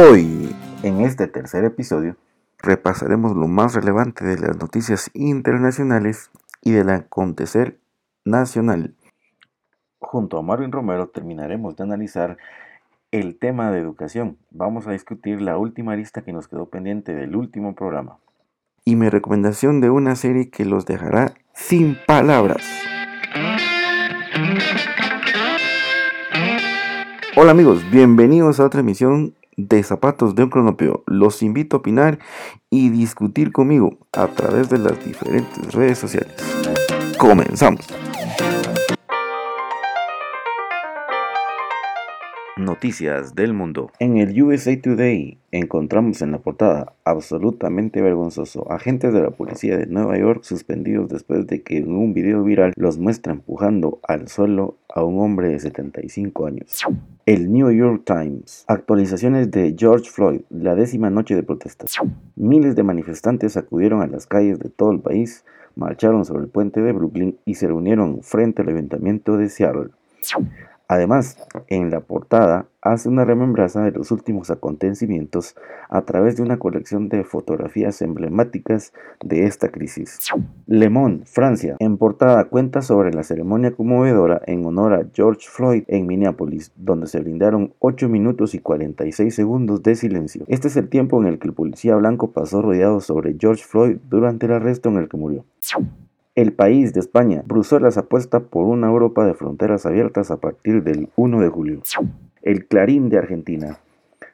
Hoy, en este tercer episodio, repasaremos lo más relevante de las noticias internacionales y del acontecer nacional. Junto a Marvin Romero terminaremos de analizar el tema de educación. Vamos a discutir la última lista que nos quedó pendiente del último programa. Y mi recomendación de una serie que los dejará sin palabras. Hola amigos, bienvenidos a otra emisión de Zapatos de un Cronopio. Los invito a opinar y discutir conmigo a través de las diferentes redes sociales. Comenzamos. Noticias del mundo. En el USA Today encontramos en la portada absolutamente vergonzoso. Agentes de la policía de Nueva York suspendidos después de que en un video viral los muestra empujando al suelo a un hombre de 75 años. El New York Times. Actualizaciones de George Floyd, la décima noche de protestas. Miles de manifestantes acudieron a las calles de todo el país, marcharon sobre el puente de Brooklyn y se reunieron frente al ayuntamiento de Seattle. Además, en la portada hace una remembranza de los últimos acontecimientos a través de una colección de fotografías emblemáticas de esta crisis. Le Monde, Francia, en portada cuenta sobre la ceremonia conmovedora en honor a George Floyd en Minneapolis, donde se brindaron 8 minutos y 46 segundos de silencio. Este es el tiempo en el que el policía blanco pasó rodeado sobre George Floyd durante el arresto en el que murió. El país de España, Bruselas apuesta por una Europa de fronteras abiertas a partir del 1 de julio. El Clarín de Argentina.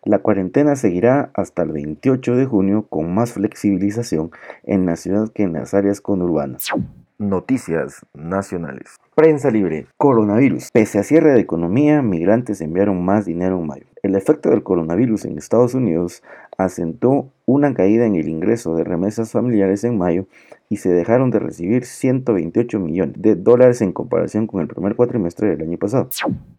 La cuarentena seguirá hasta el 28 de junio con más flexibilización en la ciudad que en las áreas conurbanas. Noticias nacionales. Prensa libre. Coronavirus. Pese a cierre de economía, migrantes enviaron más dinero en mayo. El efecto del coronavirus en Estados Unidos asentó una caída en el ingreso de remesas familiares en mayo y se dejaron de recibir 128 millones de dólares en comparación con el primer cuatrimestre del año pasado.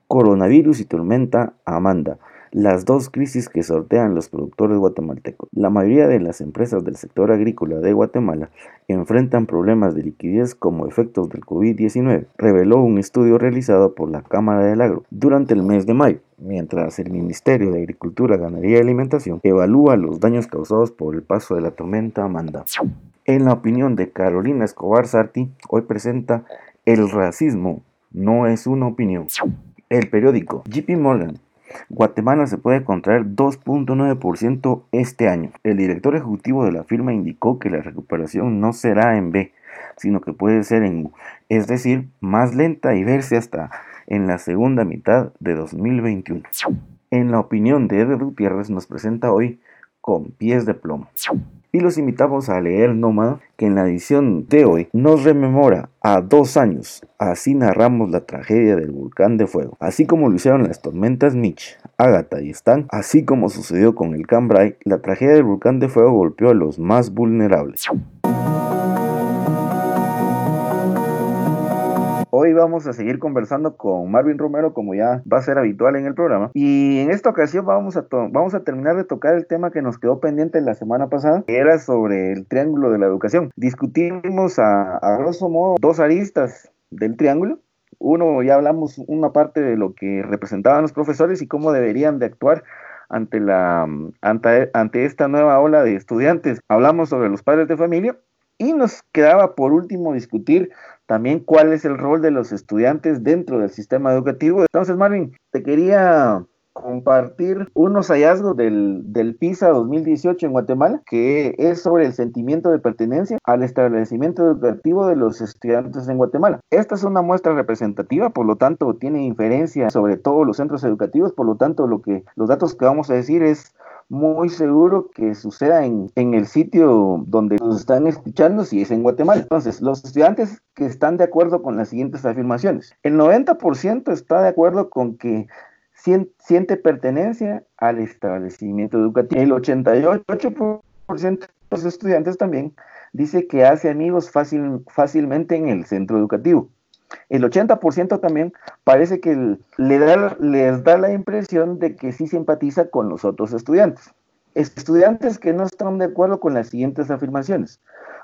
Coronavirus y tormenta Amanda las dos crisis que sortean los productores guatemaltecos. La mayoría de las empresas del sector agrícola de Guatemala enfrentan problemas de liquidez como efectos del COVID-19, reveló un estudio realizado por la Cámara del Agro durante el mes de mayo, mientras el Ministerio de Agricultura, Ganadería y Alimentación evalúa los daños causados por el paso de la tormenta Amanda. En la opinión de Carolina Escobar Sarti, hoy presenta El racismo no es una opinión. El periódico JP Morgan Guatemala se puede contraer 2.9% este año. El director ejecutivo de la firma indicó que la recuperación no será en B, sino que puede ser en U, es decir, más lenta y verse hasta en la segunda mitad de 2021. En la opinión de Eder Gutiérrez nos presenta hoy con pies de plomo y los invitamos a leer Nómada, que en la edición de hoy nos rememora a dos años. Así narramos la tragedia del volcán de fuego, así como lo hicieron las tormentas Mitch, Agatha y Stan, así como sucedió con el Cambrai, la tragedia del volcán de fuego golpeó a los más vulnerables. Hoy vamos a seguir conversando con Marvin Romero, como ya va a ser habitual en el programa. Y en esta ocasión vamos a, vamos a terminar de tocar el tema que nos quedó pendiente la semana pasada, que era sobre el triángulo de la educación. Discutimos a, a grosso modo dos aristas del triángulo. Uno, ya hablamos una parte de lo que representaban los profesores y cómo deberían de actuar ante, la, ante, ante esta nueva ola de estudiantes. Hablamos sobre los padres de familia y nos quedaba por último discutir también cuál es el rol de los estudiantes dentro del sistema educativo. Entonces, Marvin, te quería compartir unos hallazgos del, del, PISA 2018 en Guatemala, que es sobre el sentimiento de pertenencia al establecimiento educativo de los estudiantes en Guatemala. Esta es una muestra representativa, por lo tanto tiene inferencia sobre todos los centros educativos, por lo tanto lo que los datos que vamos a decir es muy seguro que suceda en, el sitio donde nos están escuchando, si es en Guatemala. Entonces, los estudiantes que están de acuerdo con las siguientes afirmaciones. El 90% está de acuerdo con que siente pertenencia al establecimiento educativo. El 88% de los estudiantes también dice que hace amigos fácil, fácilmente en el centro educativo. El 80% también parece que le da, les da la impresión de que sí simpatiza con los otros estudiantes. Estudiantes que no están de acuerdo con las siguientes afirmaciones.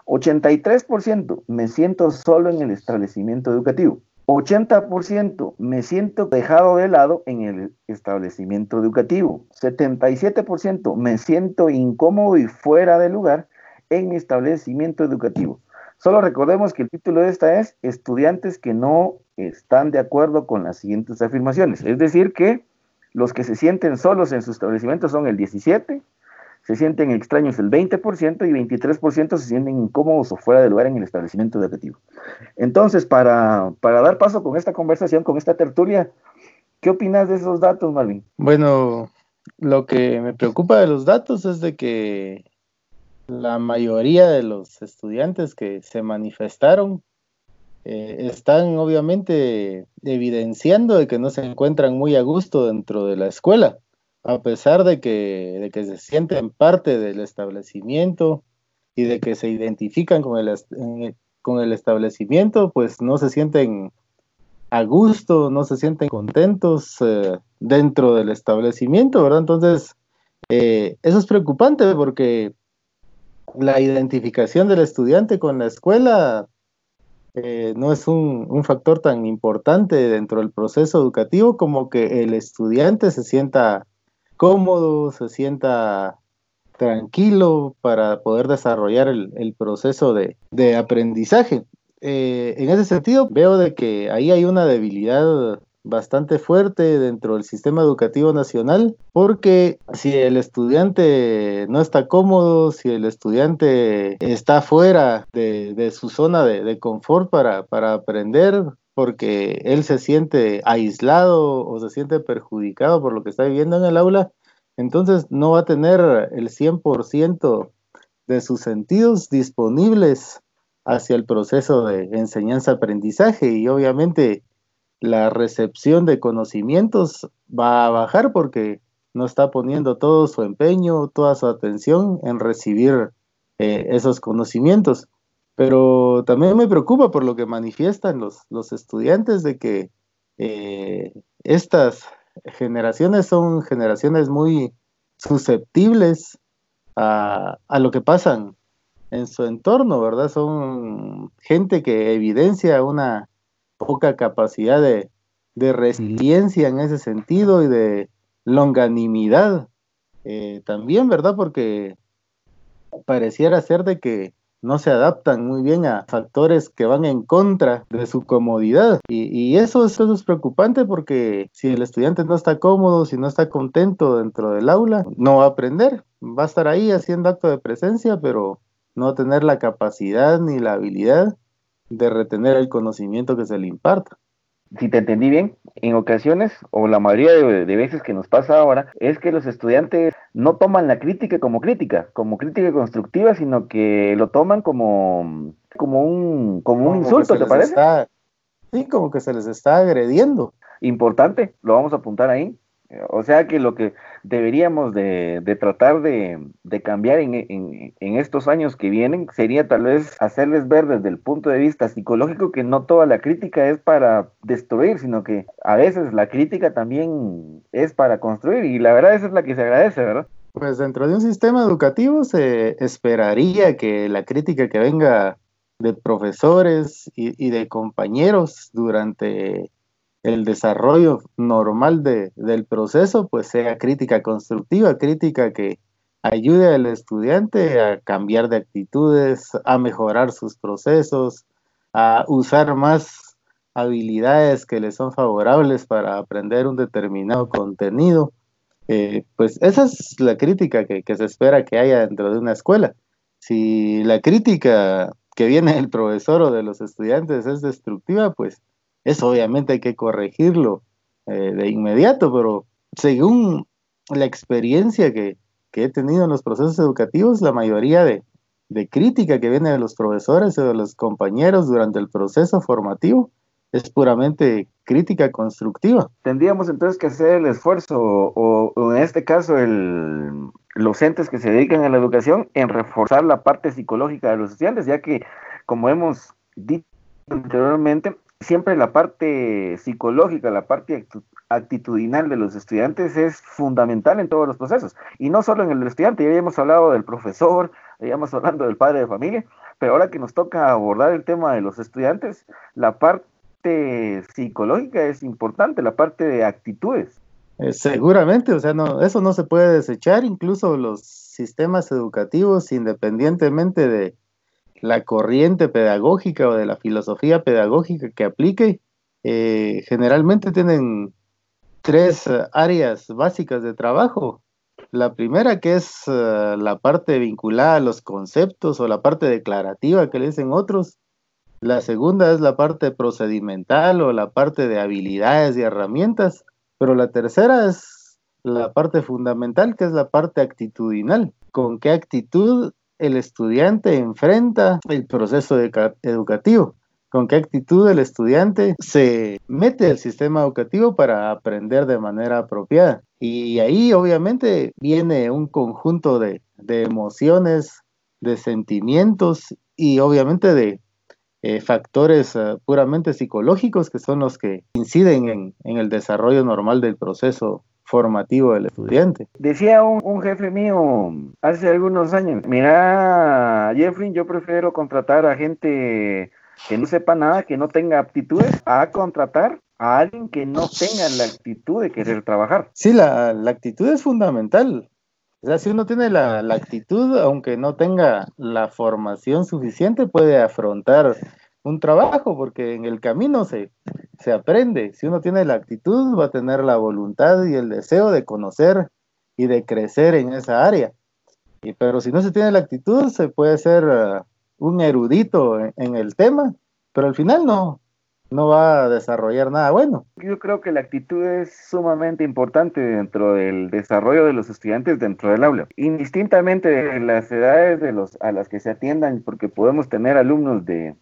83% me siento solo en el establecimiento educativo. 80% me siento dejado de lado en el establecimiento educativo. 77% me siento incómodo y fuera de lugar en mi establecimiento educativo. Solo recordemos que el título de esta es Estudiantes que no están de acuerdo con las siguientes afirmaciones. Es decir, que los que se sienten solos en su establecimiento son el 17%, se sienten extraños el 20% y 23% se sienten incómodos o fuera de lugar en el establecimiento educativo. Entonces, para, para dar paso con esta conversación, con esta tertulia, ¿qué opinas de esos datos, Marvin? Bueno, lo que me preocupa de los datos es de que la mayoría de los estudiantes que se manifestaron eh, están obviamente evidenciando de que no se encuentran muy a gusto dentro de la escuela a pesar de que, de que se sienten parte del establecimiento y de que se identifican con el, con el establecimiento, pues no se sienten a gusto, no se sienten contentos eh, dentro del establecimiento, ¿verdad? Entonces, eh, eso es preocupante porque la identificación del estudiante con la escuela eh, no es un, factor tan importante dentro del proceso educativo como que el estudiante se sienta cómodo, se sienta tranquilo para poder desarrollar el, proceso de, aprendizaje. Eh, en ese sentido, veo de que ahí hay una debilidad bastante fuerte dentro del sistema educativo nacional, porque si el estudiante no está cómodo, si el estudiante está fuera de, su zona de, de confort para, para, aprender, porque él se siente aislado o se siente perjudicado por lo que está viviendo en el aula, entonces no va a tener el 100% de sus sentidos disponibles hacia el proceso de enseñanza-aprendizaje. Y obviamente la recepción de conocimientos va a bajar porque no está poniendo todo su empeño, toda su atención en recibir eh, esos conocimientos. Pero también me preocupa por lo que manifiestan los, los estudiantes de que eh, estas generaciones son generaciones muy susceptibles a, lo que pasan en su entorno, ¿verdad? Son gente que evidencia una poca capacidad de, de resiliencia en ese sentido y de longanimidad eh, también, ¿verdad? Porque pareciera ser de que no se adaptan muy bien a factores que van en contra de su comodidad. Y, eso, eso, es preocupante porque si el estudiante no está cómodo, si no está contento dentro del aula, no va a aprender. Va a estar ahí haciendo acto de presencia, pero no va a tener la capacidad ni la habilidad de retener el conocimiento que se le imparta si te entendí bien, en ocasiones, o la mayoría de, veces que nos pasa ahora, es que los estudiantes no toman la crítica como crítica, como crítica constructiva, sino que lo toman como, como un, como un insulto, ¿te parece? sí, como que se les está agrediendo. Importante, lo vamos a apuntar ahí. O sea que lo que deberíamos de, tratar de, cambiar en, estos años que vienen sería tal vez hacerles ver desde el punto de vista psicológico que no toda la crítica es para destruir, sino que a veces la crítica también es para construir y la verdad esa es la que se agradece, ¿verdad? Pues dentro de un sistema educativo se esperaría que la crítica que venga de profesores y de compañeros durante el desarrollo normal de, del proceso, pues sea crítica constructiva, crítica que ayude al estudiante a cambiar de actitudes, a mejorar sus procesos, a usar más habilidades que le son favorables para aprender un determinado contenido. Eh, pues esa es la crítica que, que se espera que haya dentro de una escuela. Si la crítica que viene del profesor o de los estudiantes es destructiva, pues eso obviamente hay que corregirlo eh, de inmediato, pero según la experiencia que, he tenido en los procesos educativos, la mayoría de, de crítica que viene de los profesores o de los compañeros durante el proceso formativo es puramente crítica constructiva. Tendríamos entonces que hacer el esfuerzo, o, en este caso el, los entes que se dedican a la educación, en reforzar la parte psicológica de los estudiantes, ya que, como hemos dicho anteriormente, siempre la parte psicológica, la parte actitudinal de los estudiantes es fundamental en todos los procesos. Y no solo en el estudiante, ya habíamos hablado del profesor, ya habíamos hablando del padre de familia, pero ahora que nos toca abordar el tema de los estudiantes, la parte psicológica es importante, la parte de actitudes. Eh, seguramente, o sea, no, eso no se puede desechar, incluso los sistemas educativos, independientemente de la corriente pedagógica o de la filosofía pedagógica que aplique, eh, generalmente tienen tres eh, áreas básicas de trabajo. La primera que es la parte vinculada a los conceptos o la parte declarativa que le dicen otros. La segunda es la parte procedimental o la parte de habilidades y herramientas. Pero la tercera es la parte fundamental, que es la parte actitudinal. ¿Con qué actitud el estudiante enfrenta el proceso educativo? ¿Con qué actitud el estudiante se mete al sistema educativo para aprender de manera apropiada? Y ahí obviamente viene un conjunto de, emociones, de sentimientos y obviamente de, eh, factores eh, puramente psicológicos que son los que inciden en, el desarrollo normal del proceso formativo del estudiante. Decía un, jefe mío hace algunos años, mira Jeffrey, yo prefiero contratar a gente que no sepa nada, que no tenga aptitudes, a contratar a alguien que no tenga la actitud de querer trabajar. Sí, la, la actitud es fundamental. O sea, si uno tiene la, actitud, aunque no tenga la formación suficiente, puede afrontar un trabajo, porque en el camino se, se aprende. Si uno tiene la actitud, va a tener la voluntad y el deseo de conocer y de crecer en esa área. Y, pero si no se tiene la actitud, se puede ser uh, un erudito en, el tema, pero al final no, no va a desarrollar nada bueno. Yo creo que la actitud es sumamente importante dentro del desarrollo de los estudiantes dentro del aula, indistintamente de las edades de los a las que se atiendan, porque podemos tener alumnos de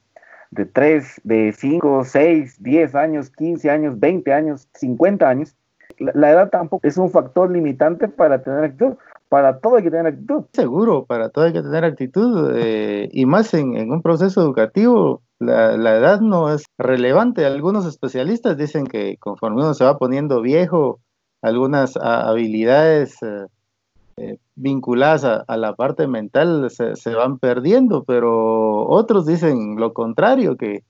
de 3, de 5, 6, 10 años, 15 años, 20 años, 50 años. La, edad tampoco es un factor limitante para tener actitud. Para todo hay que tener actitud. Seguro, para todo hay que tener actitud. Eh, y más en, un proceso educativo, la, edad no es relevante. Algunos especialistas dicen que conforme uno se va poniendo viejo, algunas habilidades eh, eh, vinculadas a, la parte mental se, van perdiendo, pero otros dicen lo contrario, que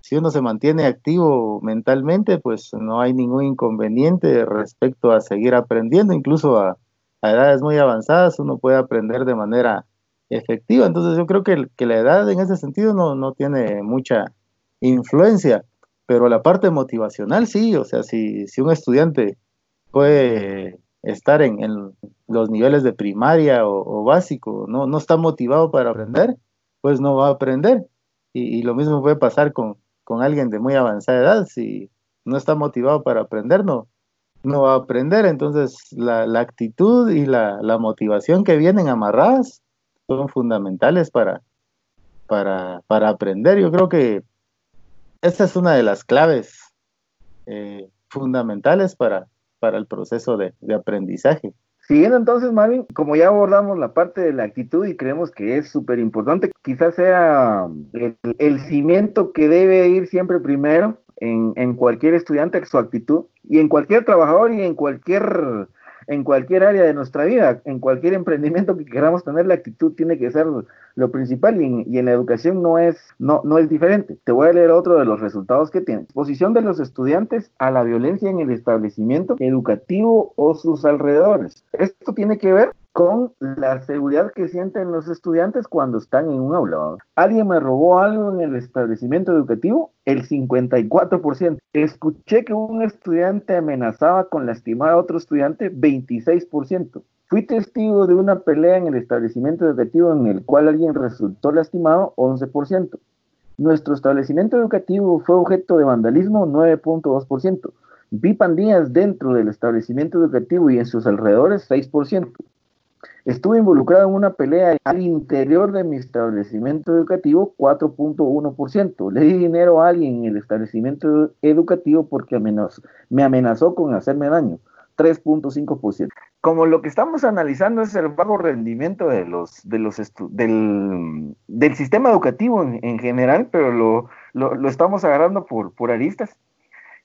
si uno se mantiene activo mentalmente, pues no hay ningún inconveniente respecto a seguir aprendiendo, incluso a, a edades muy avanzadas uno puede aprender de manera efectiva. Entonces yo creo que, que la edad en ese sentido no, no, tiene mucha influencia, pero la parte motivacional sí, o sea, si, si un estudiante puede estar en, los niveles de primaria o, básico, no, no está motivado para aprender, pues no va a aprender. Y, lo mismo puede pasar con, con, alguien de muy avanzada edad, si no está motivado para aprender, no, no va a aprender. Entonces la, actitud y la, la motivación que vienen amarradas son fundamentales para, para, para aprender. Yo creo que esta es una de las claves eh, fundamentales para, para el proceso de, aprendizaje. Siguiendo entonces, Marvin, como ya abordamos la parte de la actitud y creemos que es súper importante, quizás sea el, el, cimiento que debe ir siempre primero en, en cualquier estudiante, su actitud, y en cualquier trabajador y en cualquier en cualquier área de nuestra vida, en cualquier emprendimiento que queramos tener, la actitud tiene que ser lo principal y en, la educación no es, no, no es diferente. Te voy a leer otro de los resultados que tiene. Exposición de los estudiantes a la violencia en el establecimiento educativo o sus alrededores. Esto tiene que ver con la seguridad que sienten los estudiantes cuando están en un aula. ¿Alguien me robó algo en el establecimiento educativo? El 54%. Escuché que un estudiante amenazaba con lastimar a otro estudiante, 26%. Fui testigo de una pelea en el establecimiento educativo en el cual alguien resultó lastimado, 11%. Nuestro establecimiento educativo fue objeto de vandalismo, 9.2%. Vi pandillas dentro del establecimiento educativo y en sus alrededores, 6%. Estuve involucrado en una pelea al interior de mi establecimiento educativo, 4.1%. Le di dinero a alguien en el establecimiento educativo porque me amenazó con hacerme daño, 3.5%. Como lo que estamos analizando es el bajo rendimiento de los, de los del, del, sistema educativo en, general, pero lo, lo, lo, estamos agarrando por, por aristas.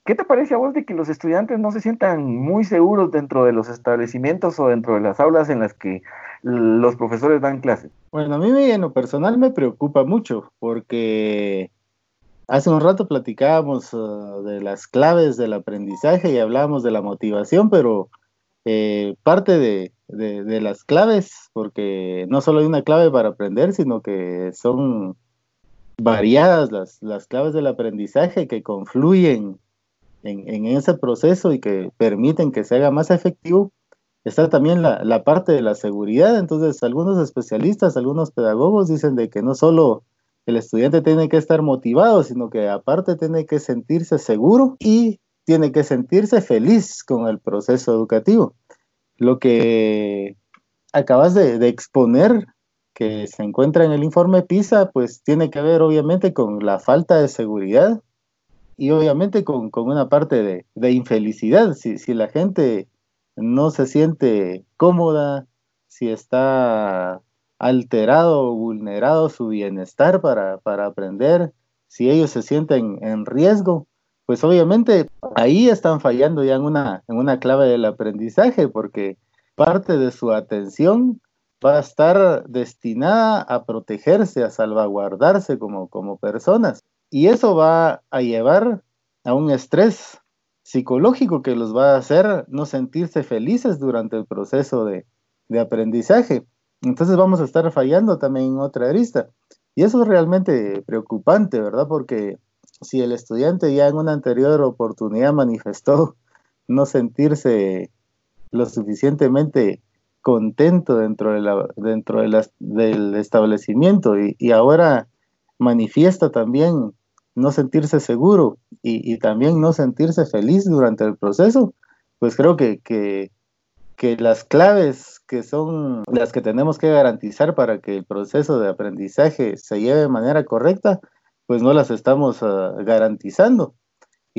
¿Qué te parece a vos de que los estudiantes no se sientan muy seguros dentro de los establecimientos o dentro de las aulas en las que los profesores dan clases? Bueno, a mí en lo personal me preocupa mucho porque Hace un rato platicábamos uh, de las claves del aprendizaje y hablábamos de la motivación, pero eh, parte de, las claves, porque no solo hay una clave para aprender, sino que son variadas las claves del aprendizaje que confluyen en, ese proceso y que permiten que se haga más efectivo. Está también la parte de la seguridad. Entonces, algunos especialistas, algunos pedagogos dicen de que no solo el estudiante tiene que estar motivado, sino que aparte tiene que sentirse seguro y tiene que sentirse feliz con el proceso educativo. Lo que acabas de, exponer, que se encuentra en el informe PISA, pues tiene que ver obviamente con la falta de seguridad y obviamente con, una parte de, infelicidad. Si, si la gente no se siente cómoda, si está alterado o vulnerado su bienestar para, aprender, si ellos se sienten en riesgo, pues obviamente ahí están fallando ya en una, en una clave del aprendizaje, porque parte de su atención va a estar destinada a protegerse, a salvaguardarse como, como personas. Y eso va a llevar a un estrés psicológico que los va a hacer no sentirse felices durante el proceso de, de aprendizaje. Entonces vamos a estar fallando también en otra arista. Y eso es realmente preocupante, ¿verdad? Porque si el estudiante ya en una anterior oportunidad manifestó no sentirse lo suficientemente contento dentro, de la, dentro de del establecimiento y, y, ahora manifiesta también no sentirse seguro y, y, también no sentirse feliz durante el proceso, pues creo que, que, que las claves que son las que tenemos que garantizar para que el proceso de aprendizaje se lleve de manera correcta, pues no las estamos ah, garantizando.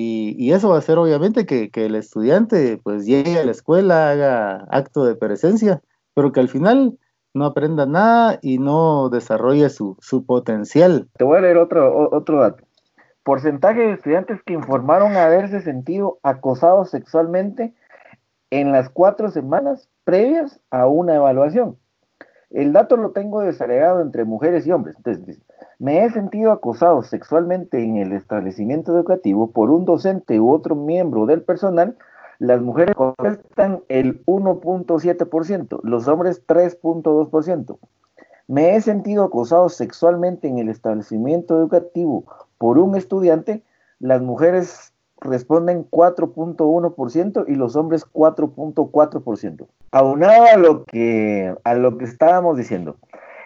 Y, eso va a hacer obviamente que, el estudiante pues llegue a la escuela, haga acto de presencia, pero que al final no aprenda nada y no desarrolle su, su potencial. Te voy a leer otro, otro dato. Porcentaje de estudiantes que informaron haberse sentido acosados sexualmente en las cuatro semanas previas a una evaluación. El dato lo tengo desagregado entre mujeres y hombres. Entonces, me he sentido acosado sexualmente en el establecimiento educativo por un docente u otro miembro del personal. Las mujeres contestan el 1.7%, los hombres 3.2%. Me he sentido acosado sexualmente en el establecimiento educativo por un estudiante. Las mujeres responden 4.1% y los hombres 4.4%. Aunado a lo que a lo que estábamos diciendo,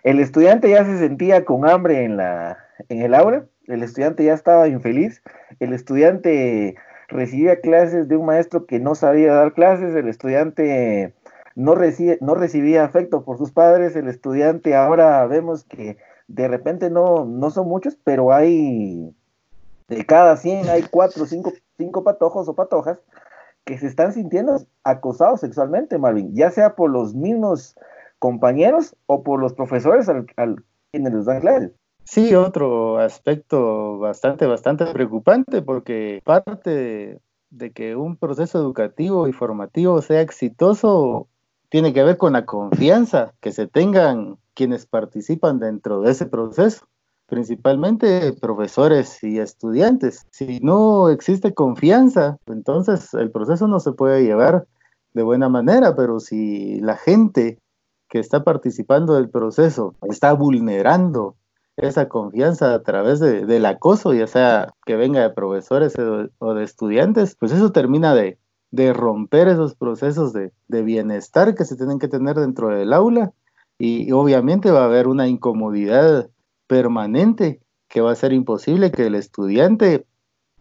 el estudiante ya se sentía con hambre en la en el aula, el estudiante ya estaba infeliz, el estudiante recibía clases de un maestro que no sabía dar clases, el estudiante no, recibe, no recibía afecto por sus padres, el estudiante ahora vemos que de repente no, no son muchos, pero hay de cada 100 hay 4 o 5, patojos o patojas que se están sintiendo acosados sexualmente, Marvin, ya sea por los mismos compañeros o por los profesores al, al quienes les dan clases. Sí, otro aspecto bastante, bastante preocupante porque parte de que un proceso educativo y formativo sea exitoso tiene que ver con la confianza que se tengan quienes participan dentro de ese proceso principalmente profesores y estudiantes. Si no existe confianza, entonces el proceso no se puede llevar de buena manera, pero si la gente que está participando del proceso está vulnerando esa confianza a través del acoso, ya sea que venga de profesores o, de estudiantes, pues eso termina de, romper esos procesos de, de, bienestar que se tienen que tener dentro del aula y obviamente va a haber una incomodidad permanente que va a ser imposible que el estudiante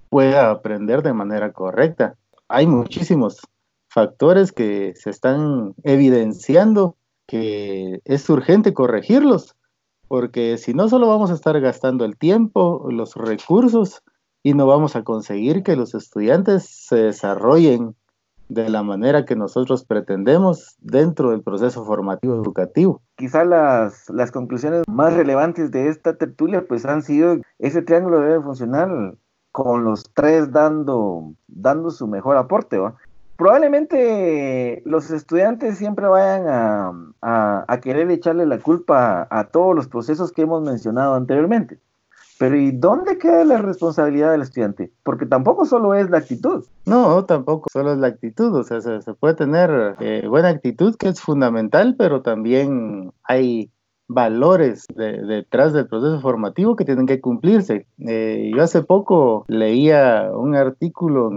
pueda aprender de manera correcta. Hay muchísimos factores que se están evidenciando que es urgente corregirlos, porque si no solo vamos a estar gastando el tiempo, los recursos y no vamos a conseguir que los estudiantes se desarrollen de la manera que nosotros pretendemos dentro del proceso formativo educativo. Quizá las, las conclusiones más relevantes de esta tertulia pues han sido ese triángulo debe funcionar con los tres dando, dando su mejor aporte. Probablemente los estudiantes siempre vayan a, querer echarle la culpa a todos los procesos que hemos mencionado anteriormente. Pero ¿y dónde queda la responsabilidad del estudiante? Porque tampoco solo es la actitud. No, tampoco solo es la actitud. O sea, se, puede tener eh, buena actitud, que es fundamental, pero también hay valores detrás del proceso formativo que tienen que cumplirse. Eh, yo hace poco leía un artículo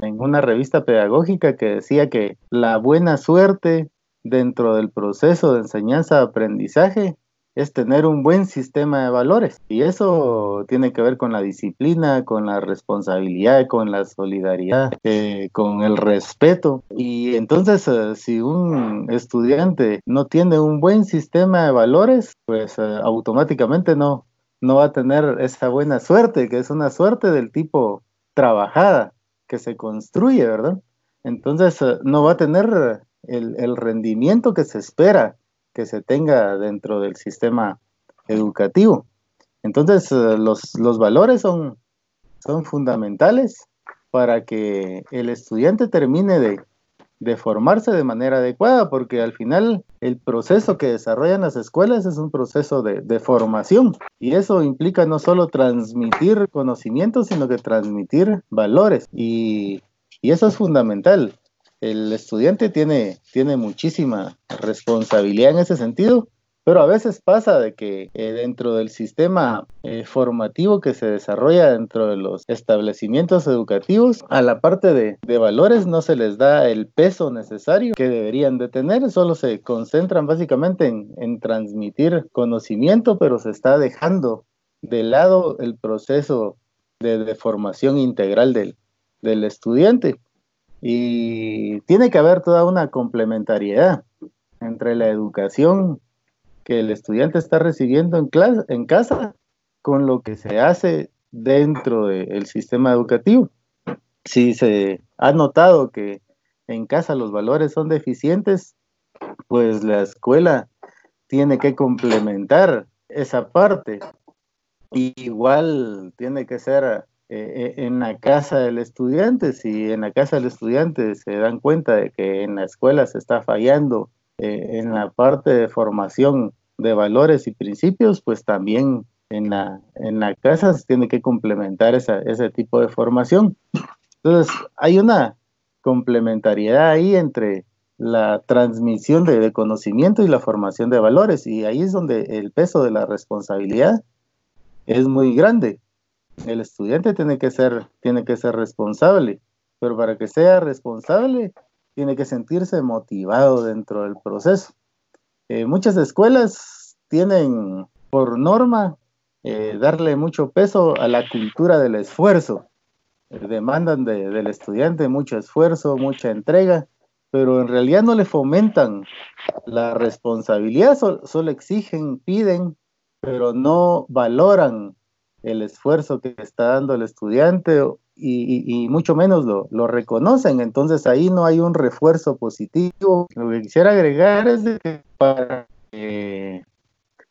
en, una revista pedagógica que decía que la buena suerte dentro del proceso de enseñanza-aprendizaje es tener un buen sistema de valores. Y eso tiene que ver con la disciplina, con la responsabilidad, con la solidaridad, eh, con el respeto. Y entonces, eh, si un estudiante no tiene un buen sistema de valores, pues eh, automáticamente no, no va a tener esa buena suerte, que es una suerte del tipo trabajada, que se construye, ¿verdad? Entonces, no va a tener el, el rendimiento que se espera que se tenga dentro del sistema educativo. Entonces, eh, los, los valores son, son fundamentales para que el estudiante termine de, de formarse de manera adecuada, porque al final el proceso que desarrollan las escuelas es un proceso de, de, formación y eso implica no solo transmitir conocimientos, sino que transmitir valores y, y eso es fundamental. El estudiante tiene, tiene muchísima responsabilidad en ese sentido, pero a veces pasa de que eh, dentro del sistema eh, formativo que se desarrolla dentro de los establecimientos educativos, a la parte de, valores no se les da el peso necesario que deberían de tener, solo se concentran básicamente en, transmitir conocimiento, pero se está dejando de lado el proceso de, de formación integral del, del estudiante. Y tiene que haber toda una complementariedad entre la educación que el estudiante está recibiendo en, casa con lo que se hace dentro del sistema educativo. Si se ha notado que en casa los valores son deficientes, pues la escuela tiene que complementar esa parte. igual tiene que ser eh, en la casa del estudiante, si en la casa del estudiante se dan cuenta de que en la escuela se está fallando eh, en la parte de formación de valores y principios, pues también en la, en la casa se tiene que complementar esa, ese tipo de formación. Entonces, hay una complementariedad ahí entre la transmisión de, de, conocimiento y la formación de valores, y ahí es donde el peso de la responsabilidad es muy grande el estudiante tiene que ser, tiene que ser responsable, pero para que sea responsable tiene que sentirse motivado dentro del proceso. Eh, muchas escuelas tienen por norma eh, darle mucho peso a la cultura del esfuerzo. Eh, demandan del estudiante mucho esfuerzo, mucha entrega, pero en realidad no le fomentan la responsabilidad, solo exigen, piden, pero no valoran el esfuerzo que está dando el estudiante y, mucho menos lo, lo, reconocen. Entonces ahí no hay un refuerzo positivo. Lo que quisiera agregar es que para que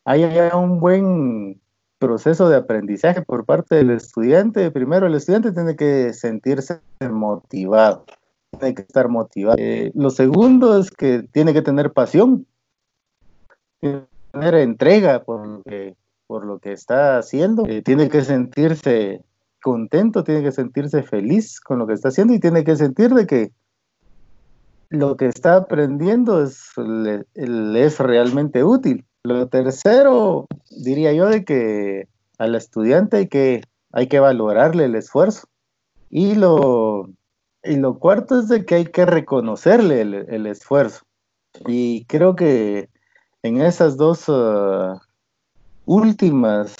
haya un buen proceso de aprendizaje por parte del estudiante, primero el estudiante tiene que sentirse motivado, tiene que estar motivado. Eh, lo segundo es que tiene que tener pasión, tiene que tener entrega por lo que por lo que está haciendo, eh, tiene que sentirse contento, tiene que sentirse feliz con lo que está haciendo y tiene que sentir de que lo que está aprendiendo es, le, es realmente útil. Lo tercero, diría yo, de que al estudiante hay que, hay que valorarle el esfuerzo. Y lo, y lo cuarto es de que hay que reconocerle el, esfuerzo. Y creo que en esas dos uh, últimas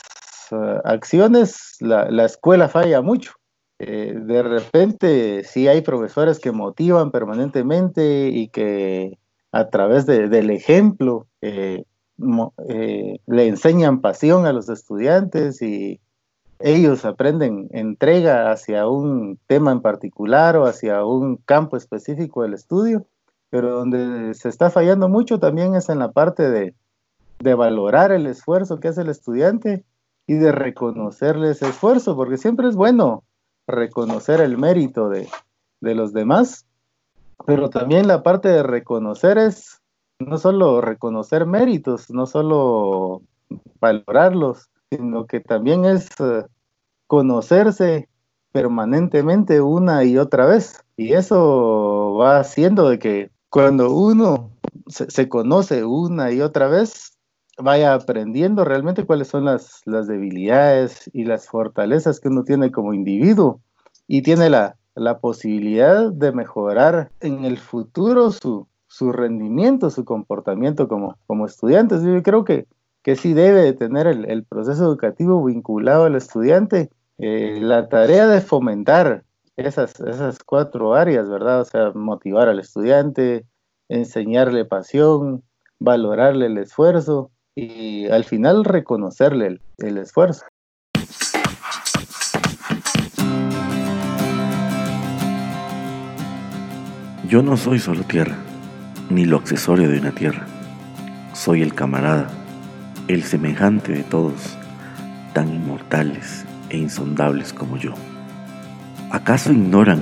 uh, acciones, la, la, escuela falla mucho. Eh, de repente, sí hay profesores que motivan permanentemente y que a través de, del ejemplo eh, mo, eh, le enseñan pasión a los estudiantes y ellos aprenden entrega hacia un tema en particular o hacia un campo específico del estudio, pero donde se está fallando mucho también es en la parte de, de valorar el esfuerzo que hace el estudiante y de reconocerle ese esfuerzo, porque siempre es bueno reconocer el mérito de, de los demás, pero también la parte de reconocer es no solo reconocer méritos, no solo valorarlos, sino que también es eh, conocerse permanentemente una y otra vez. Y eso va haciendo de que cuando uno se, conoce una y otra vez, vaya aprendiendo realmente cuáles son las, las, debilidades y las fortalezas que uno tiene como individuo y tiene la, la posibilidad de mejorar en el futuro su, su rendimiento, su comportamiento como, como estudiantes. Yo creo que, que sí debe tener el, proceso educativo vinculado al estudiante eh, la tarea de fomentar esas, esas cuatro áreas, ¿verdad? O sea, motivar al estudiante, enseñarle pasión, valorarle el esfuerzo y al final reconocerle el esfuerzo. Yo no soy solo tierra ni lo accesorio de una tierra. Soy el camarada, el semejante de todos, tan inmortales e insondables como yo. ¿Acaso ignoran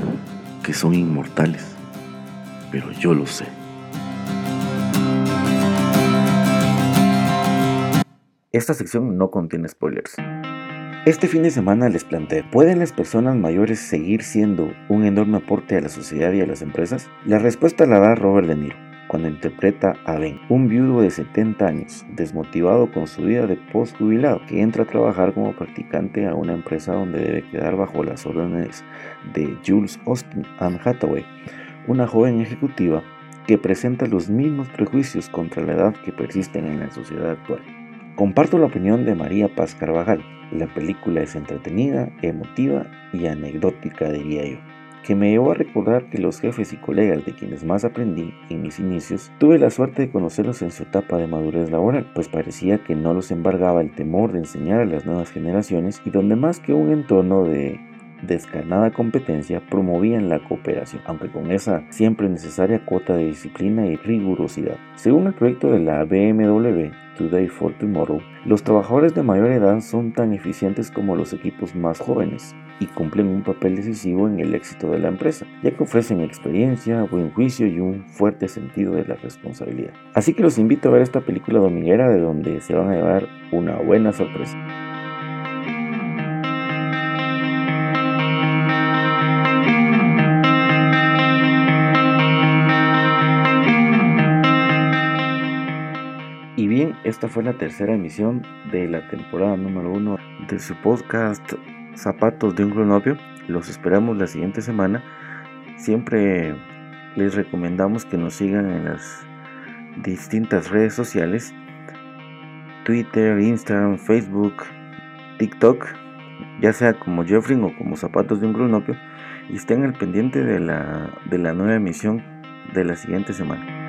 que son inmortales? Pero yo lo sé. Esta sección no contiene spoilers. Este fin de semana les planteé, ¿pueden las personas mayores seguir siendo un enorme aporte a la sociedad y a las empresas? La respuesta la da Robert De Niro cuando interpreta a Ben, un viudo de 70 años, desmotivado con su vida de post-jubilado, que entra a trabajar como practicante a una empresa donde debe quedar bajo las órdenes de Jules Austin Anne Hathaway, una joven ejecutiva que presenta los mismos prejuicios contra la edad que persisten en la sociedad actual. Comparto la opinión de María Paz Carvajal. La película es entretenida, emotiva y anecdótica, diría yo que me llevó a recordar que los jefes y colegas de quienes más aprendí en mis inicios, tuve la suerte de conocerlos en su etapa de madurez laboral, pues parecía que no los embargaba el temor de enseñar a las nuevas generaciones y donde más que un entorno de descarnada competencia promovían la cooperación, aunque con esa siempre necesaria cuota de disciplina y rigurosidad. Según el proyecto de la BMW Today for Tomorrow, los trabajadores de mayor edad son tan eficientes como los equipos más jóvenes, y cumplen un papel decisivo en el éxito de la empresa, ya que ofrecen experiencia, buen juicio y un fuerte sentido de la responsabilidad. Así que los invito a ver esta película dominguera de donde se van a llevar una buena sorpresa. Esta fue la tercera emisión de la temporada número uno de su podcast zapatos de un cronopio. Los esperamos la siguiente semana. Siempre les recomendamos que nos sigan en las distintas redes sociales. Twitter, Instagram, Facebook, TikTok, ya sea como Jeffrey o como Zapatos de un Cronopio, y estén al pendiente de la, de la nueva emisión de la siguiente semana.